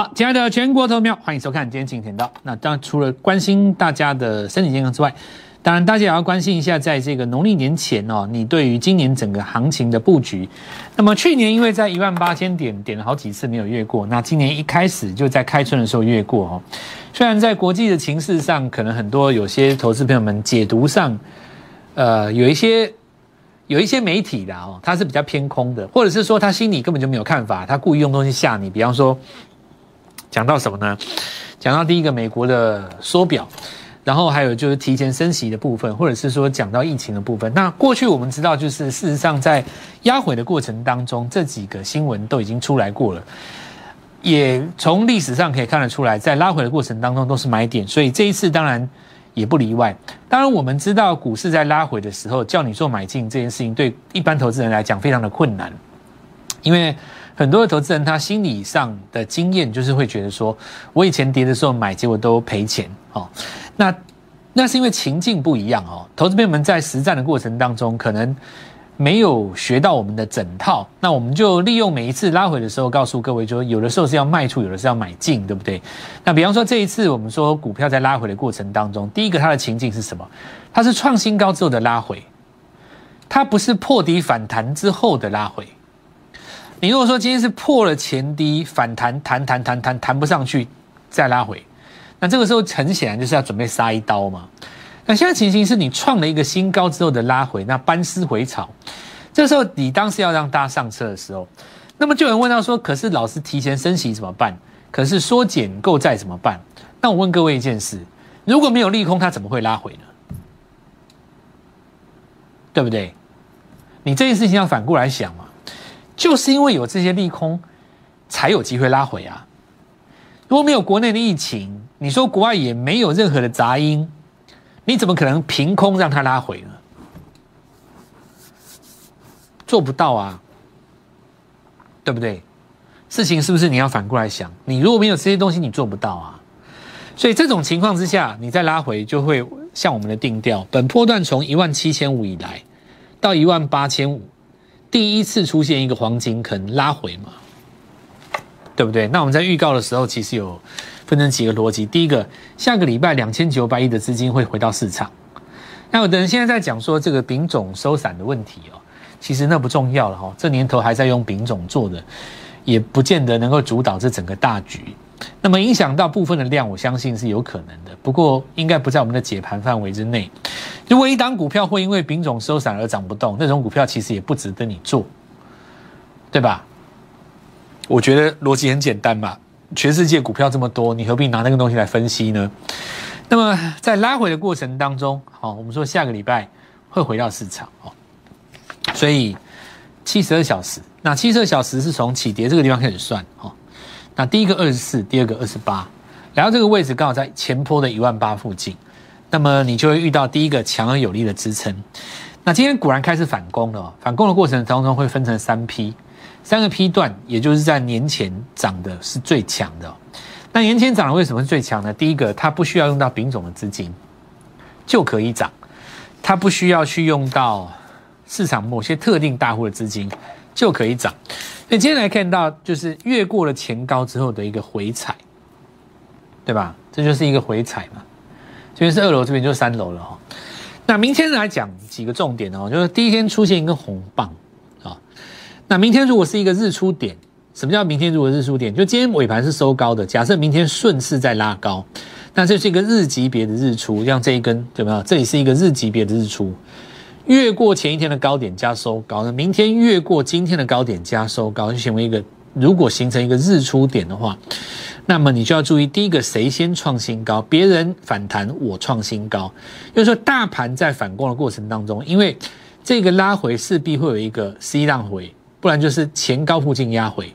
好，亲爱的全国投票，欢迎收看今天晴天道。那当然，除了关心大家的身体健康之外，当然大家也要关心一下，在这个农历年前哦，你对于今年整个行情的布局。那么去年因为在一万八千点点了好几次没有越过，那今年一开始就在开春的时候越过哦。虽然在国际的情势上，可能很多有些投资朋友们解读上，呃，有一些有一些媒体的哦，他是比较偏空的，或者是说他心里根本就没有看法，他故意用东西吓你，比方说。讲到什么呢？讲到第一个美国的缩表，然后还有就是提前升息的部分，或者是说讲到疫情的部分。那过去我们知道，就是事实上在压回的过程当中，这几个新闻都已经出来过了，也从历史上可以看得出来，在拉回的过程当中都是买点，所以这一次当然也不例外。当然我们知道，股市在拉回的时候叫你做买进这件事情，对一般投资人来讲非常的困难，因为。很多的投资人，他心理上的经验就是会觉得说，我以前跌的时候买，结果都赔钱哦。那那是因为情境不一样哦。投资朋友们在实战的过程当中，可能没有学到我们的整套。那我们就利用每一次拉回的时候，告诉各位，就有的时候是要卖出，有的是要买进，对不对？那比方说这一次我们说股票在拉回的过程当中，第一个它的情境是什么？它是创新高之后的拉回，它不是破底反弹之后的拉回。你如果说今天是破了前低反弹弹弹弹弹弹不上去，再拉回，那这个时候很显然就是要准备杀一刀嘛。那现在情形是你创了一个新高之后的拉回，那班师回朝，这时候你当时要让大家上车的时候，那么就有人问到说，可是老师提前升息怎么办？可是缩减购债怎么办？那我问各位一件事，如果没有利空，它怎么会拉回呢？对不对？你这件事情要反过来想嘛。就是因为有这些利空，才有机会拉回啊！如果没有国内的疫情，你说国外也没有任何的杂音，你怎么可能凭空让它拉回呢？做不到啊，对不对？事情是不是你要反过来想？你如果没有这些东西，你做不到啊！所以这种情况之下，你再拉回就会像我们的定调，本波段从一万七千五以来到一万八千五。第一次出现一个黄金坑拉回嘛，对不对？那我们在预告的时候，其实有分成几个逻辑。第一个，下个礼拜两千九百亿的资金会回到市场。那有的人现在在讲说这个丙种收散的问题哦，其实那不重要了哈。这年头还在用丙种做的，也不见得能够主导这整个大局。那么影响到部分的量，我相信是有可能的，不过应该不在我们的解盘范围之内。如果一档股票会因为品种收散而涨不动，那种股票其实也不值得你做，对吧？我觉得逻辑很简单嘛，全世界股票这么多，你何必拿那个东西来分析呢？那么在拉回的过程当中，好，我们说下个礼拜会回到市场哦，所以七十二小时，那七十二小时是从起跌这个地方开始算哦。那第一个二十四，第二个二十八，然后这个位置刚好在前坡的一万八附近。那么你就会遇到第一个强而有力的支撑。那今天果然开始反攻了，反攻的过程当中会分成三批，三个批段，也就是在年前涨的是最强的。那年前涨的为什么是最强呢？第一个，它不需要用到丙种的资金就可以涨，它不需要去用到市场某些特定大户的资金就可以涨。那今天来看到就是越过了前高之后的一个回踩，对吧？这就是一个回踩嘛。这边是二楼，这边就三楼了哈。那明天来讲几个重点哦，就是第一天出现一个红棒啊。那明天如果是一个日出点，什么叫明天如果日出点？就今天尾盘是收高的，假设明天顺势再拉高，那这是一个日级别的日出，像这一根对没有？这里是一个日级别的日出，越过前一天的高点加收高，那明天越过今天的高点加收高，就成为一个如果形成一个日出点的话。那么你就要注意，第一个谁先创新高？别人反弹，我创新高。就是说，大盘在反攻的过程当中，因为这个拉回势必会有一个 C 浪回，不然就是前高附近压回。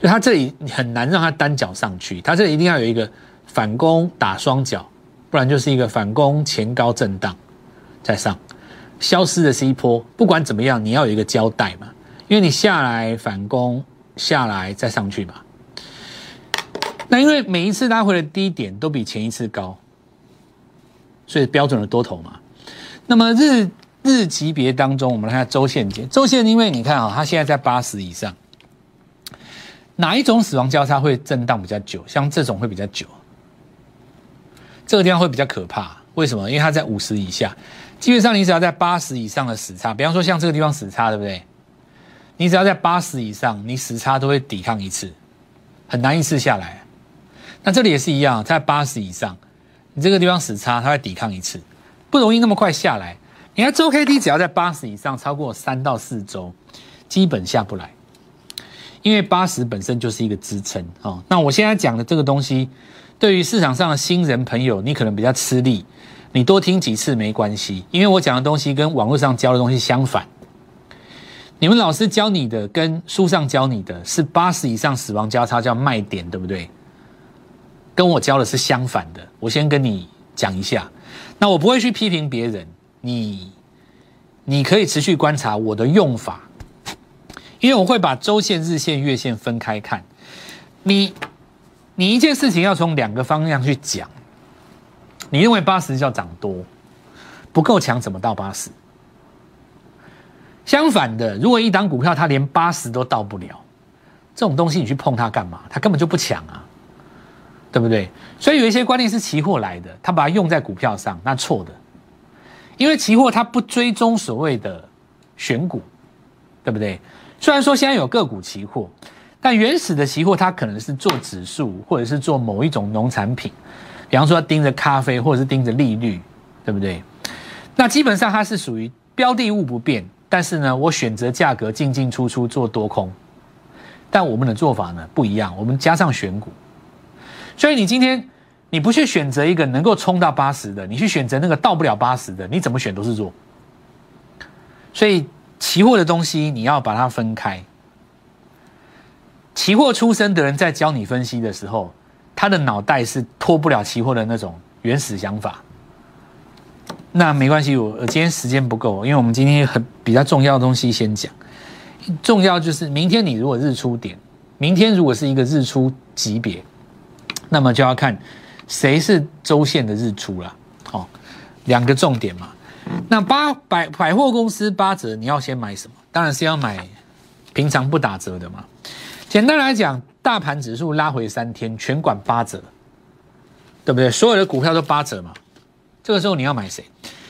就它这里很难让它单脚上去，它这里一定要有一个反攻打双脚，不然就是一个反攻前高震荡再上，消失的 C 波。不管怎么样，你要有一个交代嘛，因为你下来反攻下来再上去嘛。那因为每一次拉回的低点都比前一次高，所以标准的多头嘛。那么日日级别当中，我们来看周线节，周线因为你看啊，它现在在八十以上，哪一种死亡交叉会震荡比较久？像这种会比较久，这个地方会比较可怕。为什么？因为它在五十以下，基本上你只要在八十以上的死叉，比方说像这个地方死叉，对不对？你只要在八十以上，你死差都会抵抗一次，很难一次下来。那这里也是一样，在八十以上，你这个地方死差，它会抵抗一次，不容易那么快下来。你看周 K D 只要在八十以上，超过三到四周，基本下不来，因为八十本身就是一个支撑哦。那我现在讲的这个东西，对于市场上的新人朋友，你可能比较吃力，你多听几次没关系，因为我讲的东西跟网络上教的东西相反。你们老师教你的跟书上教你的是八十以上死亡交叉叫卖点，对不对？跟我教的是相反的。我先跟你讲一下，那我不会去批评别人。你，你可以持续观察我的用法，因为我会把周线、日线、月线分开看。你，你一件事情要从两个方向去讲。你认为八十叫涨多，不够强怎么到八十？相反的，如果一档股票它连八十都到不了，这种东西你去碰它干嘛？它根本就不强啊，对不对？所以有一些观念是期货来的，它把它用在股票上，那错的。因为期货它不追踪所谓的选股，对不对？虽然说现在有个股期货，但原始的期货它可能是做指数，或者是做某一种农产品，比方说盯着咖啡，或者是盯着利率，对不对？那基本上它是属于标的物不变，但是呢，我选择价格进进出出做多空，但我们的做法呢不一样，我们加上选股，所以你今天。你不去选择一个能够冲到八十的，你去选择那个到不了八十的，你怎么选都是弱。所以期货的东西你要把它分开。期货出身的人在教你分析的时候，他的脑袋是脱不了期货的那种原始想法。那没关系，我今天时间不够，因为我们今天很比较重要的东西先讲。重要就是明天你如果日出点，明天如果是一个日出级别，那么就要看。谁是周线的日出了？好，两个重点嘛。那八百百货公司八折，你要先买什么？当然是要买平常不打折的嘛。简单来讲，大盘指数拉回三天，全管八折，对不对？所有的股票都八折嘛。这个时候你要买谁？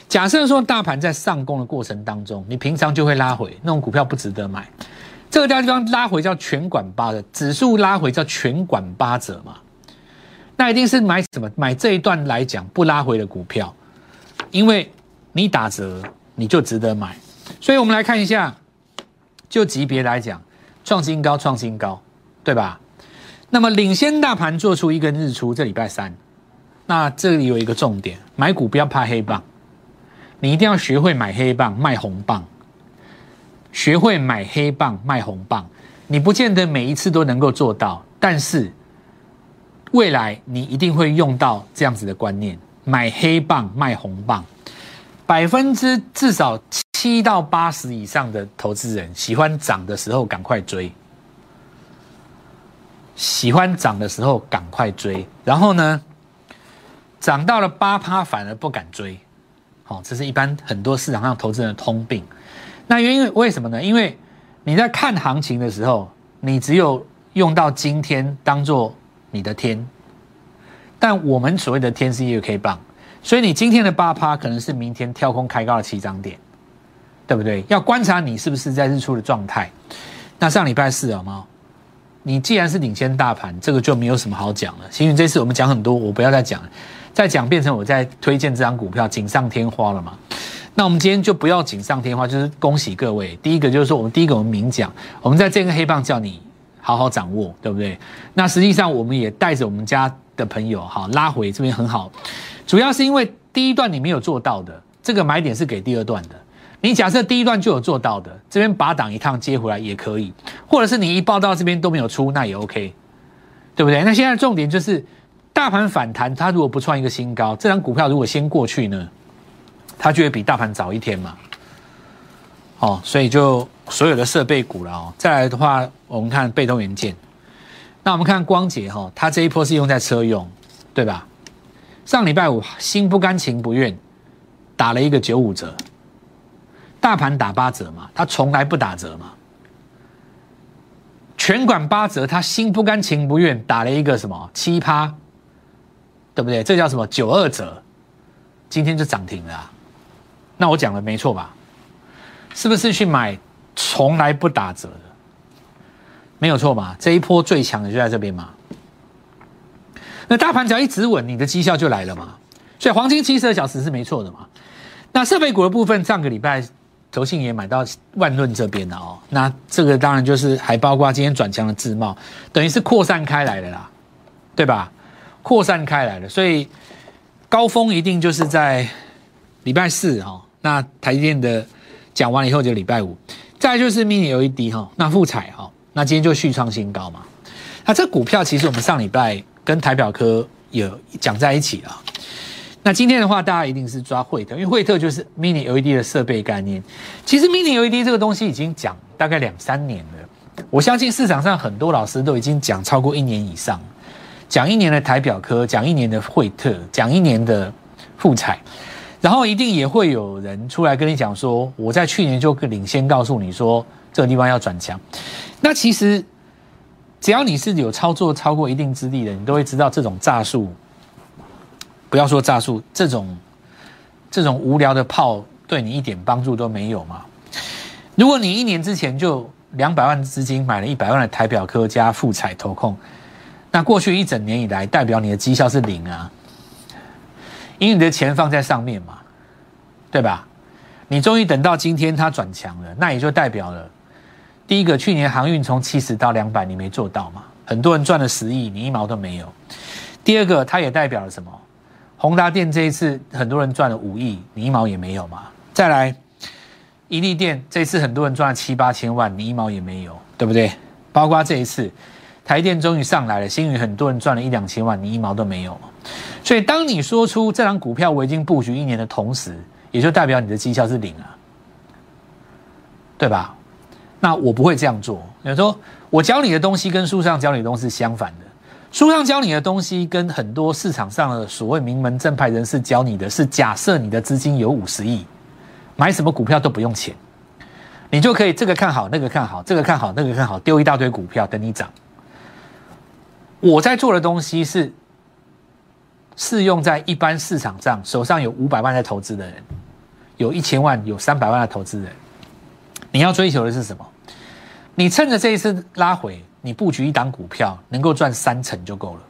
假设说大盘在上攻的过程当中，你平常就会拉回，那种股票不值得买。这个地方拉回叫全管八折，指数拉回叫全管八折嘛。那一定是买什么？买这一段来讲不拉回的股票，因为你打折，你就值得买。所以我们来看一下，就级别来讲，创新高，创新高，对吧？那么领先大盘做出一根日出，这礼拜三，那这里有一个重点，买股不要怕黑棒，你一定要学会买黑棒卖红棒，学会买黑棒卖红棒，你不见得每一次都能够做到，但是。未来你一定会用到这样子的观念：买黑棒卖红棒，百分之至少七到八十以上的投资人喜欢涨的时候赶快追，喜欢涨的时候赶快追，然后呢，涨到了八趴反而不敢追，好，这是一般很多市场上投资人的通病。那原因为什么呢？因为你在看行情的时候，你只有用到今天当做。你的天，但我们所谓的天是一个 K 棒，所以你今天的八趴可能是明天跳空开高的七涨点，对不对？要观察你是不是在日出的状态。那上礼拜四好吗？你既然是领先大盘，这个就没有什么好讲了。幸运这次我们讲很多，我不要再讲了，再讲变成我在推荐这张股票锦上添花了嘛？那我们今天就不要锦上添花，就是恭喜各位。第一个就是说，我们第一个我们明讲，我们在这根黑棒叫你。好好掌握，对不对？那实际上我们也带着我们家的朋友，哈，拉回这边很好。主要是因为第一段你没有做到的，这个买点是给第二段的。你假设第一段就有做到的，这边把档一趟接回来也可以，或者是你一报到这边都没有出，那也 OK，对不对？那现在重点就是，大盘反弹，它如果不创一个新高，这张股票如果先过去呢，它就会比大盘早一天嘛。哦，所以就所有的设备股了哦。再来的话，我们看被动元件。那我们看光捷哈，它这一波是用在车用，对吧？上礼拜五心不甘情不愿打了一个九五折，大盘打八折嘛，它从来不打折嘛。全管八折，他心不甘情不愿打了一个什么七趴，对不对？这叫什么九二折？今天就涨停了。那我讲的没错吧？是不是去买从来不打折的？没有错吧？这一波最强的就在这边嘛。那大盘只要一直稳，你的绩效就来了嘛。所以黄金七十二小时是没错的嘛。那设备股的部分，上个礼拜投信也买到万润这边的哦。那这个当然就是还包括今天转强的自贸，等于是扩散开来的啦，对吧？扩散开来了，所以高峰一定就是在礼拜四哈。那台积电的讲完了以后就礼拜五，再就是 mini LED 哈，那富彩哈，那今天就续创新高嘛。那这股票其实我们上礼拜跟台表科有讲在一起啊。那今天的话，大家一定是抓惠特，因为惠特就是 mini LED 的设备概念。其实 mini LED 这个东西已经讲大概两三年了，我相信市场上很多老师都已经讲超过一年以上，讲一年的台表科，讲一年的惠特，讲一年的富彩，然后一定也会有人出来跟你讲说，我在去年就领先告诉你说这个地方要转强。那其实只要你是有操作超过一定之力的，你都会知道这种诈术。不要说诈术，这种这种无聊的炮对你一点帮助都没有嘛？如果你一年之前就两百万资金买了一百万的台表科加富彩投控，那过去一整年以来，代表你的绩效是零啊，因为你的钱放在上面嘛，对吧？你终于等到今天它转强了，那也就代表了第一个，去年航运从七十到两百，你没做到嘛？很多人赚了十亿，你一毛都没有。第二个，它也代表了什么？宏达电这一次很多人赚了五亿，你一毛也没有嘛？再来，一利电这一次很多人赚了七八千万，你一毛也没有，对不对？包括这一次台电终于上来了，新宇很多人赚了一两千万，你一毛都没有？所以当你说出这张股票我已经布局一年的同时，也就代表你的绩效是零啊，对吧？那我不会这样做。你说我教你的东西跟书上教你的东西是相反的。书上教你的东西，跟很多市场上的所谓名门正派人士教你的是：假设你的资金有五十亿，买什么股票都不用钱，你就可以这个看好，那个看好，这个看好，那个看好，丢一大堆股票等你涨。我在做的东西是适用在一般市场上，手上有五百万在投资的人，有一千万、有三百万的投资人，你要追求的是什么？你趁着这一次拉回。你布局一档股票能够赚三成就够了，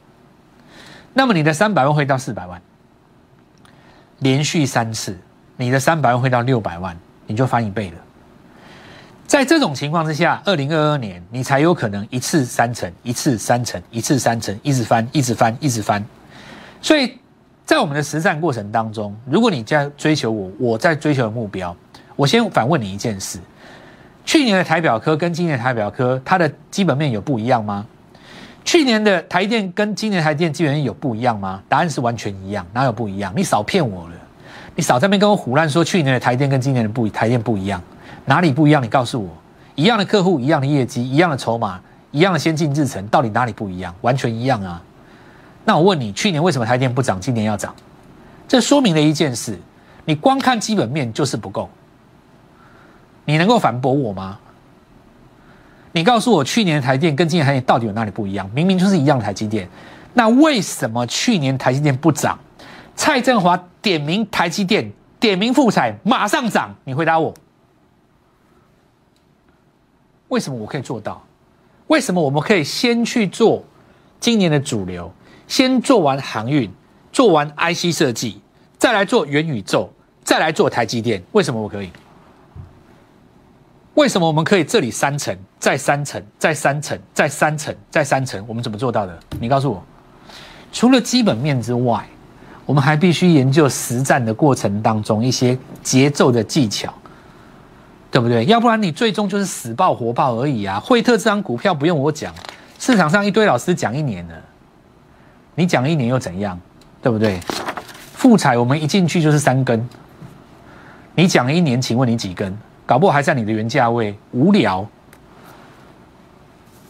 那么你的三百万会到四百万，连续三次，你的三百万会到六百万，你就翻一倍了。在这种情况之下，二零二二年你才有可能一次三成，一次三成，一次三成，一直翻，一直翻，一直翻。所以在我们的实战过程当中，如果你在追求我，我在追求的目标，我先反问你一件事。去年的台表科跟今年台表科，它的基本面有不一样吗？去年的台电跟今年台电基本面有不一样吗？答案是完全一样，哪有不一样？你少骗我了，你少在那边跟我胡乱说去年的台电跟今年的不台电不一样，哪里不一样？你告诉我，一样的客户，一样的业绩，一样的筹码，一样的先进制程，到底哪里不一样？完全一样啊！那我问你，去年为什么台电不涨，今年要涨？这说明了一件事，你光看基本面就是不够。你能够反驳我吗？你告诉我，去年的台电跟今年台电到底有哪里不一样？明明就是一样的台积电，那为什么去年台积电不涨？蔡振华点名台积电，点名富彩，马上涨。你回答我，为什么我可以做到？为什么我们可以先去做今年的主流，先做完航运，做完 IC 设计，再来做元宇宙，再来做台积电？为什么我可以？为什么我们可以这里三层，再三层，再三层，再三层，再三层？我们怎么做到的？你告诉我。除了基本面之外，我们还必须研究实战的过程当中一些节奏的技巧，对不对？要不然你最终就是死爆活爆而已啊！惠特这张股票不用我讲，市场上一堆老师讲一年了，你讲一年又怎样？对不对？富彩我们一进去就是三根，你讲一年，请问你几根？搞不好还在你的原价位，无聊。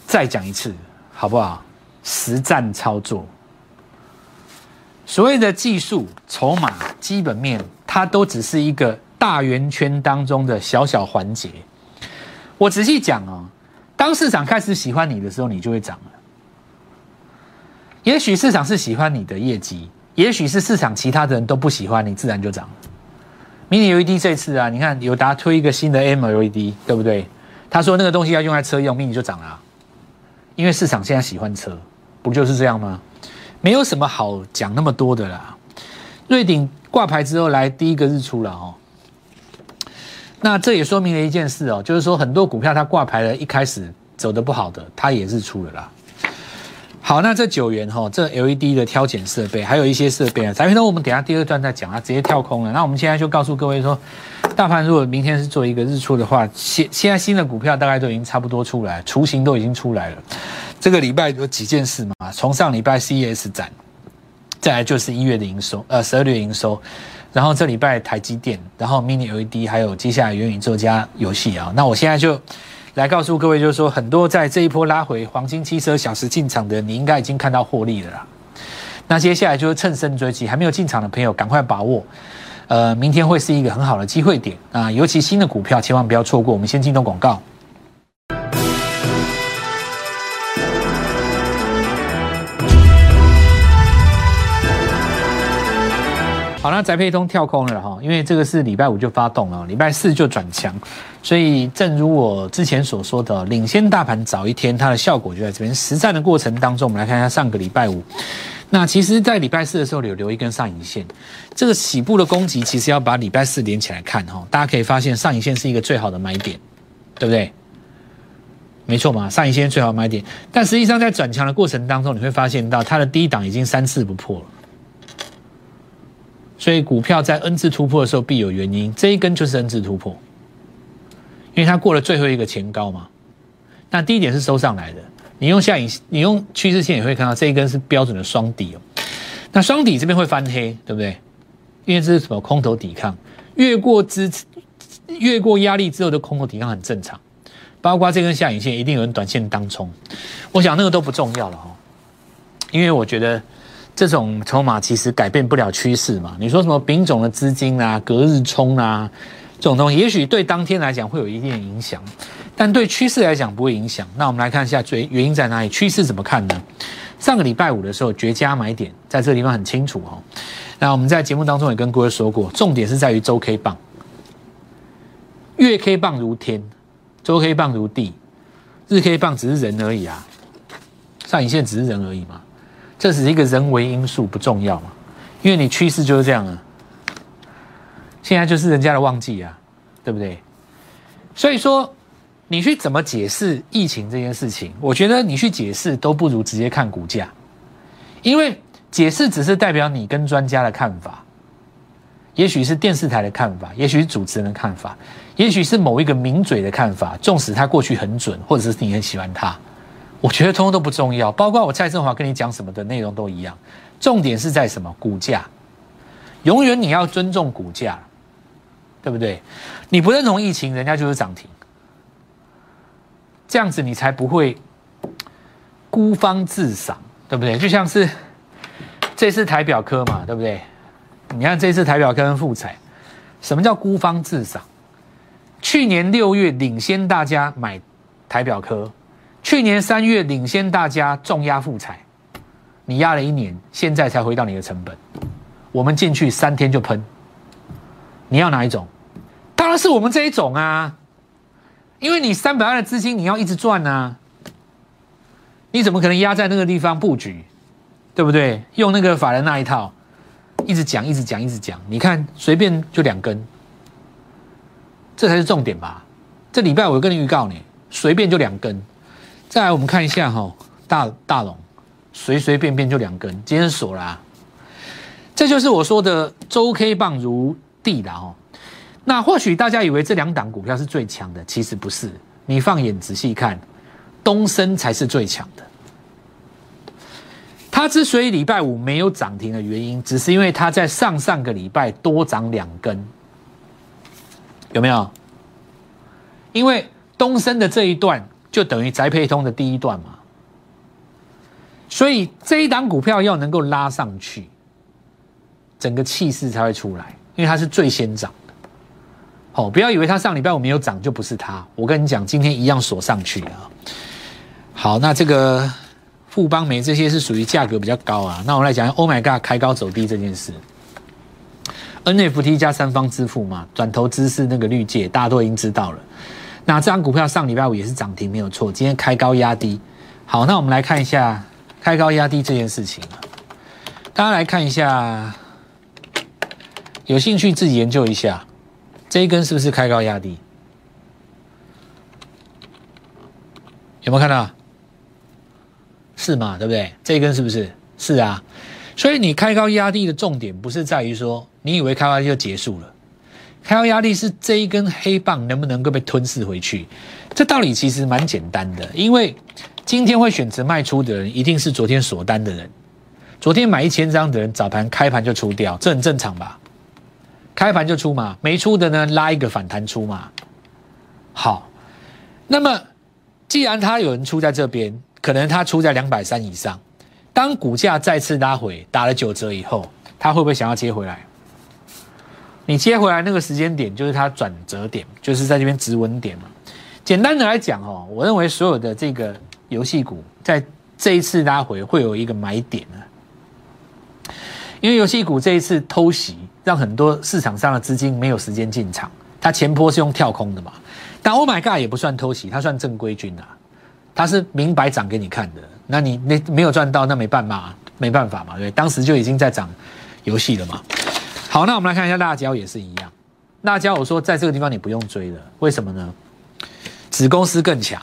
再讲一次，好不好？实战操作，所谓的技术、筹码、基本面，它都只是一个大圆圈当中的小小环节。我仔细讲啊，当市场开始喜欢你的时候，你就会涨了。也许市场是喜欢你的业绩，也许是市场其他的人都不喜欢你，自然就涨了。Mini LED 这次啊，你看友达推一个新的 MLED，对不对？他说那个东西要用在车用，Mini 就涨了，因为市场现在喜欢车，不就是这样吗？没有什么好讲那么多的啦。瑞鼎挂牌之后来第一个日出了哦，那这也说明了一件事哦，就是说很多股票它挂牌了，一开始走的不好的，它也日出了啦。好，那这九元哈，这 LED 的挑拣设备，还有一些设备啊，彩屏灯我们等下第二段再讲啊，直接跳空了。那我们现在就告诉各位说，大盘如果明天是做一个日出的话，现现在新的股票大概都已经差不多出来，雏形都已经出来了。这个礼拜有几件事嘛？从上礼拜 CES 展，再来就是一月的营收，呃，十二月营收，然后这礼拜台积电，然后 Mini LED，还有接下来元宇宙加游戏啊。那我现在就。来告诉各位，就是说，很多在这一波拉回黄金七十二小时进场的，你应该已经看到获利了啦。那接下来就是趁胜追击，还没有进场的朋友，赶快把握。呃，明天会是一个很好的机会点啊，尤其新的股票，千万不要错过。我们先进段广告。好，那宅配通跳空了哈，因为这个是礼拜五就发动了，礼拜四就转强，所以正如我之前所说的，领先大盘早一天，它的效果就在这边。实战的过程当中，我们来看一下上个礼拜五，那其实，在礼拜四的时候有留一根上影线，这个起步的攻击其实要把礼拜四连起来看哈，大家可以发现上影线是一个最好的买点，对不对？没错嘛，上影线最好买点，但实际上在转强的过程当中，你会发现到它的低档已经三次不破了。所以股票在 N 字突破的时候必有原因，这一根就是 N 字突破，因为它过了最后一个前高嘛。那第一点是收上来的，你用下影，你用趋势线也会看到这一根是标准的双底哦。那双底这边会翻黑，对不对？因为这是什么空头抵抗，越过支持，越过压力之后的空头抵抗很正常。包括这根下影线一定有人短线当冲，我想那个都不重要了哈，因为我觉得。这种筹码其实改变不了趋势嘛？你说什么丙种的资金啊、隔日冲啊，这种东西，也许对当天来讲会有一定的影响，但对趋势来讲不会影响。那我们来看一下最原因在哪里？趋势怎么看呢？上个礼拜五的时候，绝佳买点在这个地方很清楚哦。那我们在节目当中也跟各位说过，重点是在于周 K 棒，月 K 棒如天，周 K 棒如地，日 K 棒只是人而已啊，上影线只是人而已嘛。这只是一个人为因素，不重要嘛？因为你趋势就是这样啊。现在就是人家的旺季啊，对不对？所以说，你去怎么解释疫情这件事情？我觉得你去解释都不如直接看股价，因为解释只是代表你跟专家的看法，也许是电视台的看法，也许是主持人的看法，也许是某一个名嘴的看法。纵使他过去很准，或者是你很喜欢他。我觉得通通都不重要，包括我蔡振华跟你讲什么的内容都一样，重点是在什么？股价，永远你要尊重股价，对不对？你不认同疫情，人家就是涨停，这样子你才不会孤芳自赏，对不对？就像是这次台表科嘛，对不对？你看这次台表科跟富彩，什么叫孤芳自赏？去年六月领先大家买台表科。去年三月领先大家重压复彩，你压了一年，现在才回到你的成本。我们进去三天就喷，你要哪一种？当然是我们这一种啊，因为你三百万的资金你要一直赚啊，你怎么可能压在那个地方布局？对不对？用那个法人那一套，一直讲，一直讲，一直讲。你看随便就两根，这才是重点吧？这礼拜我跟你预告你，随便就两根。再来，我们看一下哈，大大龙，随随便便就两根，今天锁了，这就是我说的周 K 棒如地的哦。那或许大家以为这两档股票是最强的，其实不是。你放眼仔细看，东升才是最强的。它之所以礼拜五没有涨停的原因，只是因为它在上上个礼拜多涨两根，有没有？因为东升的这一段。就等于宅配通的第一段嘛，所以这一档股票要能够拉上去，整个气势才会出来，因为它是最先涨的，哦，不要以为它上礼拜五没有涨就不是它。我跟你讲，今天一样锁上去啊。好，那这个富邦煤这些是属于价格比较高啊。那我们来讲，Oh my God，开高走低这件事。NFT 加三方支付嘛，转投资是那个绿界，大家都已经知道了。那这张股票上礼拜五也是涨停，没有错。今天开高压低。好，那我们来看一下开高压低这件事情。大家来看一下，有兴趣自己研究一下，这一根是不是开高压低？有没有看到？是嘛？对不对？这一根是不是？是啊。所以你开高压低的重点不是在于说，你以为开高压低就结束了。开高压力是这一根黑棒能不能够被吞噬回去？这道理其实蛮简单的，因为今天会选择卖出的人，一定是昨天锁单的人。昨天买一千张的人，早盘开盘就出掉，这很正常吧？开盘就出嘛，没出的呢，拉一个反弹出嘛。好，那么既然他有人出在这边，可能他出在两百三以上，当股价再次拉回，打了九折以后，他会不会想要接回来？你接回来那个时间点，就是它转折点，就是在这边止稳点嘛。简单的来讲哦，我认为所有的这个游戏股在这一次拉回会有一个买点啊，因为游戏股这一次偷袭，让很多市场上的资金没有时间进场。它前坡是用跳空的嘛，但 Oh my God 也不算偷袭，它算正规军啊，它是明摆涨给你看的。那你那没有赚到，那没办法，没办法嘛，对，当时就已经在涨游戏了嘛。好，那我们来看一下辣椒也是一样。辣椒，我说在这个地方你不用追了，为什么呢？子公司更强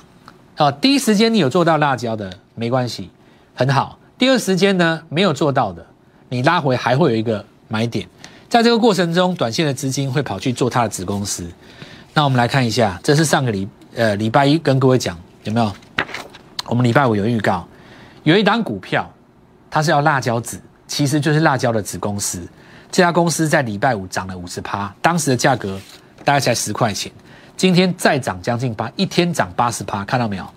啊！第一时间你有做到辣椒的没关系，很好。第二时间呢没有做到的，你拉回还会有一个买点。在这个过程中，短线的资金会跑去做它的子公司。那我们来看一下，这是上个礼呃礼拜一跟各位讲有没有？我们礼拜五有预告，有一档股票，它是要辣椒子，其实就是辣椒的子公司。这家公司在礼拜五涨了五十趴，当时的价格大概才十块钱，今天再涨将近八，一天涨八十趴，看到没有？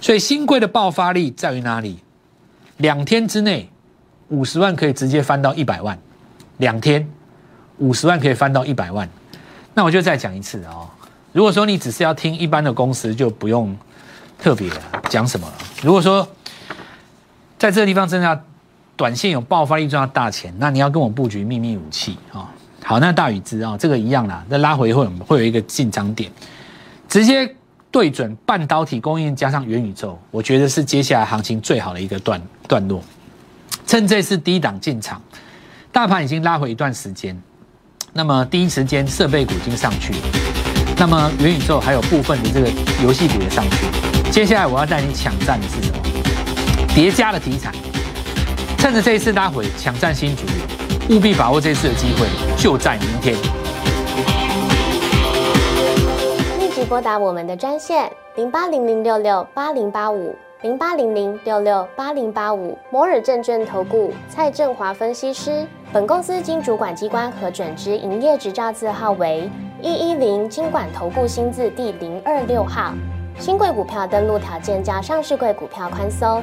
所以新贵的爆发力在于哪里？两天之内五十万可以直接翻到一百万，两天五十万可以翻到一百万。那我就再讲一次哦，如果说你只是要听一般的公司，就不用特别讲什么了。如果说在这个地方真的要。短线有爆发力赚到大钱，那你要跟我布局秘密武器啊！好，那大禹之啊，这个一样啦，那拉回会会有一个进场点，直接对准半导体供应加上元宇宙，我觉得是接下来行情最好的一个段段落。趁这次低档进场，大盘已经拉回一段时间，那么第一时间设备股已经上去了，那么元宇宙还有部分的这个游戏股也上去，接下来我要带你抢占的是什么？叠加的题材。趁着这一次拉回，抢占新主流，务必把握这次的机会，就在明天。立即拨打我们的专线零八零零六六八零八五零八零零六六八零八五摩尔证券投顾蔡振华分析师。本公司经主管机关核准之营业执照字号为一一零金管投顾新字第零二六号。新贵股票登录条件较上市贵股票宽松，